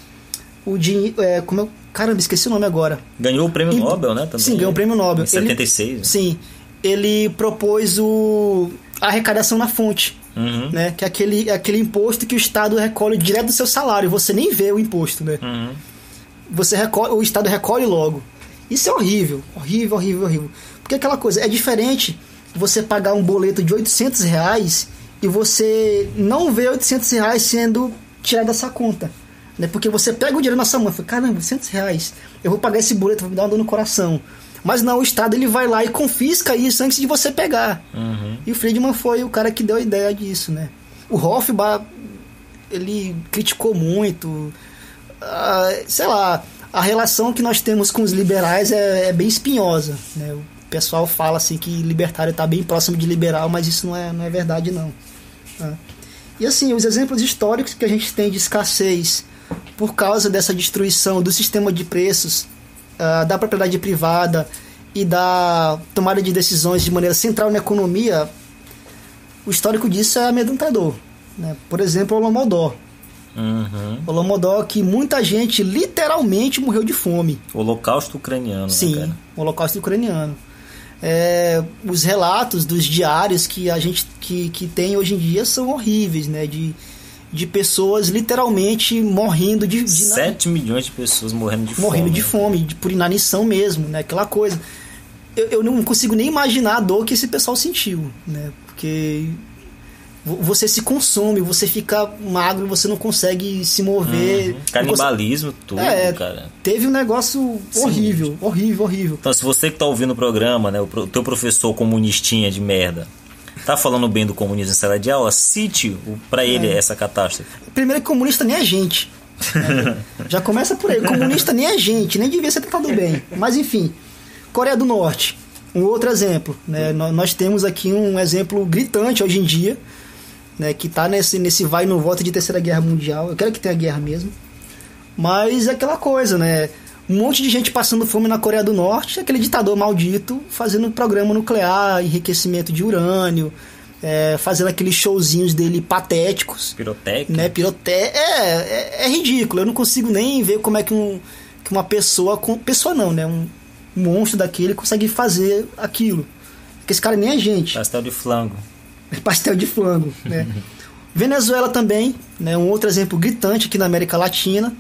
Speaker 4: o dinheiro. É, como eu, caramba, esqueci o nome agora.
Speaker 3: Ganhou o prêmio
Speaker 4: E-
Speaker 3: Nobel, né? Também,
Speaker 4: Sim, ganhou o prêmio Nobel.
Speaker 3: Em 76. né?
Speaker 4: Sim. Ele propôs o, a arrecadação na fonte,
Speaker 3: Uhum.
Speaker 4: né? Que é aquele, aquele imposto que o Estado recolhe direto do seu salário. Você nem vê o imposto, né?
Speaker 3: Uhum.
Speaker 4: você recolhe, o Estado recolhe logo. Isso é horrível, horrível, horrível, horrível. Porque aquela coisa, é diferente você pagar um boleto de 800 reais e você não vê 800 reais sendo tirado dessa conta. Né? Porque você pega o dinheiro na sua mão e fala, caramba, 800 reais, eu vou pagar esse boleto, vai me dar uma dor no coração. Mas não, o Estado ele vai lá e confisca isso antes de você pegar.
Speaker 3: Uhum.
Speaker 4: E o Friedman foi o cara que deu a ideia disso, né? O Hofbauer, ele criticou muito, ah, sei lá, a relação que nós temos com os liberais é, é bem espinhosa, né? O pessoal fala assim que libertário está bem próximo de liberal, mas isso não é, não é verdade não. tá? E assim, os exemplos históricos que a gente tem de escassez por causa dessa destruição do sistema de preços, ah, da propriedade privada e da tomada de decisões de maneira central na economia, o histórico disso é amedrontador. Né? Por exemplo, o Lomodó.
Speaker 3: Uhum.
Speaker 4: O Lomodó que muita gente literalmente morreu de fome.
Speaker 3: Holocausto ucraniano, né,
Speaker 4: Sim,
Speaker 3: cara?
Speaker 4: o Holocausto ucraniano. É, os relatos dos diários que a gente que, que tem hoje em dia são horríveis, né? De, de pessoas literalmente morrendo de, de
Speaker 3: 7 milhões de pessoas morrendo de
Speaker 4: morrendo
Speaker 3: fome.
Speaker 4: de fome, de, por inanição mesmo, né? Aquela coisa. Eu, eu não consigo nem imaginar a dor que esse pessoal sentiu, né? Porque vo- você se consome, você fica magro, você não consegue se mover.
Speaker 3: Uhum. Canibalismo, tudo,
Speaker 4: É,
Speaker 3: cara.
Speaker 4: Teve um negócio horrível, horrível, horrível.
Speaker 3: Então, se você que tá ouvindo o programa, né, o teu professor comunistinha de merda, tá falando bem do comunismo em sala de aula, cite pra ele
Speaker 4: É.
Speaker 3: essa catástrofe.
Speaker 4: Primeiro que comunista nem é gente. Já começa por aí. Comunista nem é gente, nem devia ser tratado bem. Mas enfim, Coreia do Norte, um outro exemplo. Né? Nó- Nós temos aqui um exemplo gritante hoje em dia, né? que está nesse, nesse vai e não volta de terceira guerra mundial. Eu quero que tenha guerra mesmo. Mas é aquela coisa, né? Um monte de gente passando fome na Coreia do Norte, aquele ditador maldito fazendo programa nuclear, enriquecimento de urânio, é, fazendo aqueles showzinhos dele patéticos
Speaker 3: Pirotécnico.
Speaker 4: né, piroté é, é, é ridículo. Eu não consigo nem ver como é que, um, que uma pessoa, com, pessoa não, né, um monstro daquele consegue fazer aquilo. Porque esse cara nem é gente,
Speaker 3: Pastel de flango.
Speaker 4: é pastel de flango, né. Venezuela também, né, um outro exemplo gritante aqui na América Latina.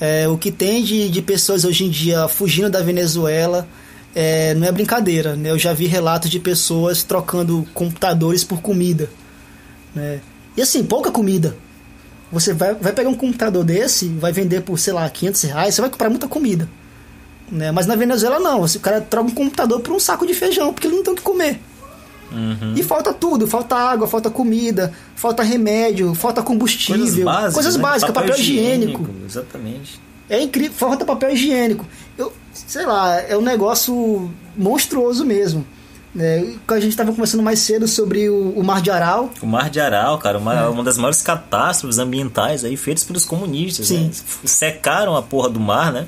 Speaker 4: É, o que tem de, de pessoas hoje em dia fugindo da Venezuela é, não é brincadeira, né? Eu já vi relatos de pessoas trocando computadores por comida, né? E assim, pouca comida. Você vai, vai pegar um computador desse, vai vender por, sei lá, 500 reais, você vai comprar muita comida. Né? Mas na Venezuela não, o cara troca um computador por um saco de feijão, porque ele não tem o que comer.
Speaker 3: Uhum.
Speaker 4: E falta tudo, falta água, falta comida, falta remédio, falta combustível,
Speaker 3: Coisas básicas.
Speaker 4: coisas
Speaker 3: né?
Speaker 4: básicas, papel, higiênico.
Speaker 3: Exatamente.
Speaker 4: É incrível, falta papel higiênico. Eu, sei lá, é um negócio monstruoso mesmo. É, a gente estava conversando mais cedo sobre o, o, Mar de Aral.
Speaker 3: O Mar de Aral, cara, uma, é. uma das maiores catástrofes ambientais aí feitas pelos comunistas. Né? Secaram a porra do mar, né?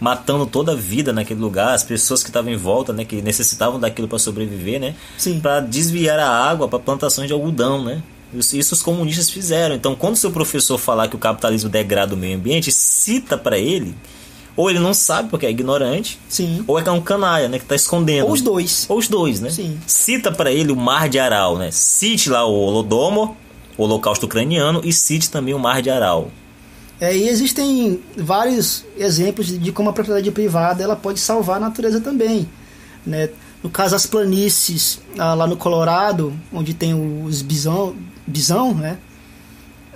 Speaker 3: Matando toda a vida naquele lugar, as pessoas que estavam em volta, né? Que necessitavam daquilo para sobreviver, né? Para desviar a água para plantações de algodão, né? Isso os comunistas fizeram. Então, quando seu professor falar que o capitalismo degrada o meio ambiente, cita para ele ou ele não sabe porque é ignorante,
Speaker 4: Sim.
Speaker 3: ou é que é um canalha, né, que tá escondendo.
Speaker 4: Ou os dois.
Speaker 3: Ou os dois, né?
Speaker 4: Sim.
Speaker 3: Cita para ele o Mar de Aral, né? Cite lá o Holodomor, o Holocausto Ucraniano, e cite também o Mar de Aral.
Speaker 4: É, e existem vários exemplos de como a propriedade privada ela pode salvar a natureza também. Né? No caso, as planícies ah, lá no Colorado, onde tem os bisão, bisão né?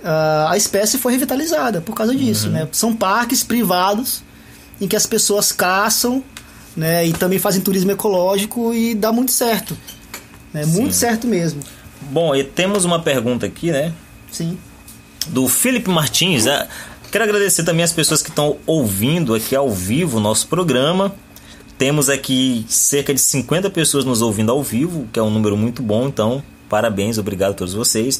Speaker 4: Ah, a espécie foi revitalizada por causa disso. Uhum. Né? São parques privados em que as pessoas caçam né, e também fazem turismo ecológico e dá muito certo. Né, muito certo mesmo.
Speaker 3: Bom, e temos uma pergunta aqui, né?
Speaker 4: Sim.
Speaker 3: Do Felipe Martins. Quero agradecer também as pessoas que estão ouvindo aqui ao vivo o nosso programa. Temos aqui cerca de 50 pessoas nos ouvindo ao vivo, que é um número muito bom, então parabéns, obrigado a todos vocês.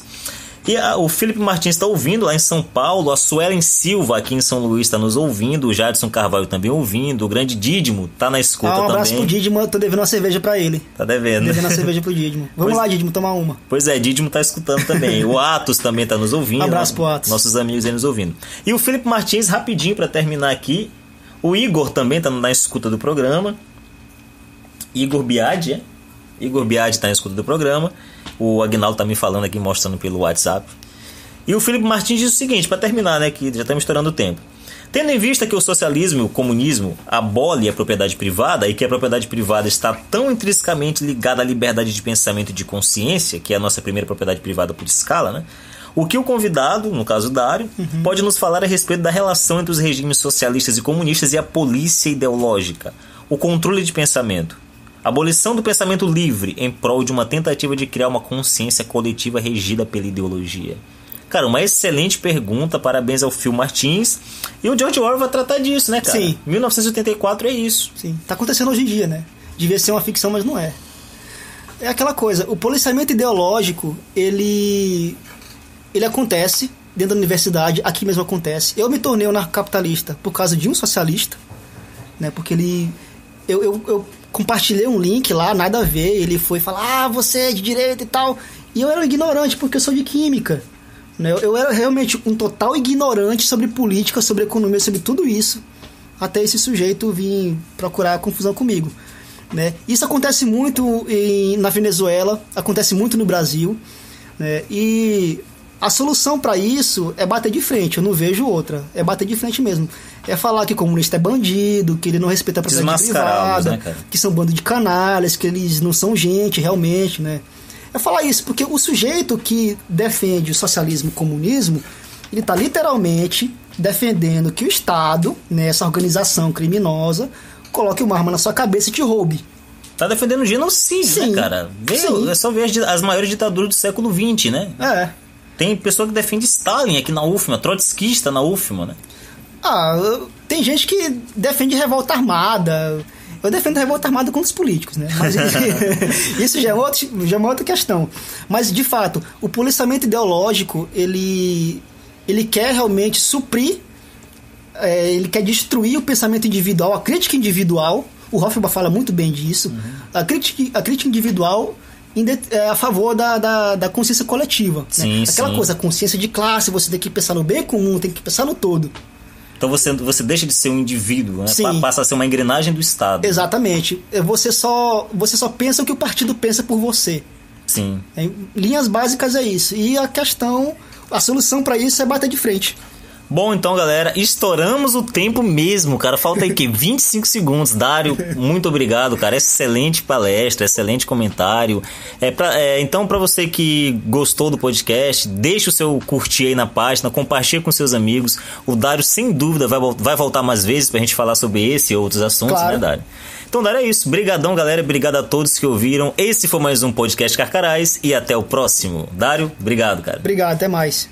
Speaker 3: E a, o Felipe Martins está ouvindo lá em São Paulo, a Suelen Silva aqui em São Luís está nos ouvindo, o Jadson Carvalho também ouvindo, o grande Dídimo tá na escuta
Speaker 4: ah,
Speaker 3: um
Speaker 4: abraço
Speaker 3: também.
Speaker 4: pro Dídimo, eu tô devendo uma cerveja para ele.
Speaker 3: Tá devendo.
Speaker 4: Devendo uma cerveja pro Dídimo. Vamos
Speaker 3: Pois-
Speaker 4: lá, Dídimo, tomar uma.
Speaker 3: Pois é, Dídimo tá escutando também. O Atos também tá nos ouvindo.
Speaker 4: Um abraço pro Atos.
Speaker 3: Nossos amigos aí nos ouvindo. E o Felipe Martins, rapidinho para terminar aqui. O Igor também tá na escuta do programa. Igor Biadi, é? Igor Biadi tá na escuta do programa. O Agnaldo tá me falando aqui, mostrando pelo WhatsApp. E o Felipe Martins diz o seguinte, para terminar, né, que já estamos estourando o tempo. Tendo em vista que o socialismo e o comunismo abole a propriedade privada e que a propriedade privada está tão intrinsecamente ligada à liberdade de pensamento e de consciência, que é a nossa primeira propriedade privada por escala, né? O que o convidado, no caso Dário, pode nos falar a respeito da relação entre os regimes socialistas e comunistas e a polícia ideológica, o controle de pensamento, abolição do pensamento livre em prol de uma tentativa de criar uma consciência coletiva regida pela ideologia. Cara, uma excelente pergunta, parabéns ao Phil Martins. E o George Orwell vai tratar disso, né, cara?
Speaker 4: Sim.
Speaker 3: 1984 é isso.
Speaker 4: Sim, tá acontecendo hoje em dia, né? Devia ser uma ficção, mas não é. É aquela coisa, o policiamento ideológico, ele ele acontece dentro da universidade, aqui mesmo acontece. Eu me tornei um anarcocapitalista por causa de um socialista, né? Porque ele eu, eu, eu compartilhei um link lá, nada a ver, ele foi falar: "Ah, você é de direita e tal". E eu era um ignorante porque eu sou de química. Né? Eu, eu era realmente um total ignorante sobre política, sobre economia, sobre tudo isso, até esse sujeito vir procurar confusão comigo. Né? Isso acontece muito em, na Venezuela, acontece muito no Brasil, né? e a solução para isso é bater de frente, eu não vejo outra. É bater de frente mesmo. É falar que comunista é bandido, que ele não respeita a propriedade privada,
Speaker 3: né, cara?
Speaker 4: que são bando de canalhas, que eles não são gente realmente, né? É falar isso, porque o sujeito que defende o socialismo e o comunismo, ele está literalmente defendendo que o Estado, né, essa organização criminosa, coloque uma arma na sua cabeça e te roube.
Speaker 3: Tá defendendo genocídio,
Speaker 4: Sim.
Speaker 3: né, cara? Vê,
Speaker 4: Sim.
Speaker 3: é só ver as, as maiores ditaduras do século XX, né?
Speaker 4: É.
Speaker 3: Tem pessoa que defende Stalin aqui na UFMA, trotskista na UFMA, né?
Speaker 4: Ah, tem gente que defende revolta armada. Eu defendo revolta armada contra os políticos, né? Mas isso já é, outro, já é uma outra questão. Mas, de fato, o policiamento ideológico, ele, ele quer realmente suprir, é, ele quer destruir o pensamento individual, a crítica individual. O Hoffman fala muito bem disso. A, crítica, a crítica individual a favor da, da, da consciência coletiva. né?
Speaker 3: Sim,
Speaker 4: Aquela
Speaker 3: sim.
Speaker 4: coisa, a consciência de classe, você tem que pensar no bem comum, tem que pensar no todo.
Speaker 3: Então você, você deixa de ser um indivíduo, né? Passa a ser uma engrenagem do Estado.
Speaker 4: Exatamente. É, Você só, você só pensa o que o partido pensa por você.
Speaker 3: Sim.
Speaker 4: Em linhas básicas é isso. E a questão, a solução para isso é bater de frente.
Speaker 3: Bom, então, galera, estouramos o tempo mesmo, cara. Falta aí que 25 segundos. Dário, muito obrigado, cara. Excelente palestra, excelente comentário. É pra, é, então, para você que gostou do podcast, deixa o seu curtir aí na página, compartilha com seus amigos. O Dário, sem dúvida, vai, vai voltar mais vezes pra gente falar sobre esse e outros assuntos,
Speaker 4: Claro.
Speaker 3: né, Dário? Então, Dário, é isso. Brigadão, galera. Obrigado a todos que ouviram. Esse foi mais um podcast Carcarás e até o próximo. Dário, obrigado, cara.
Speaker 4: Obrigado, até mais.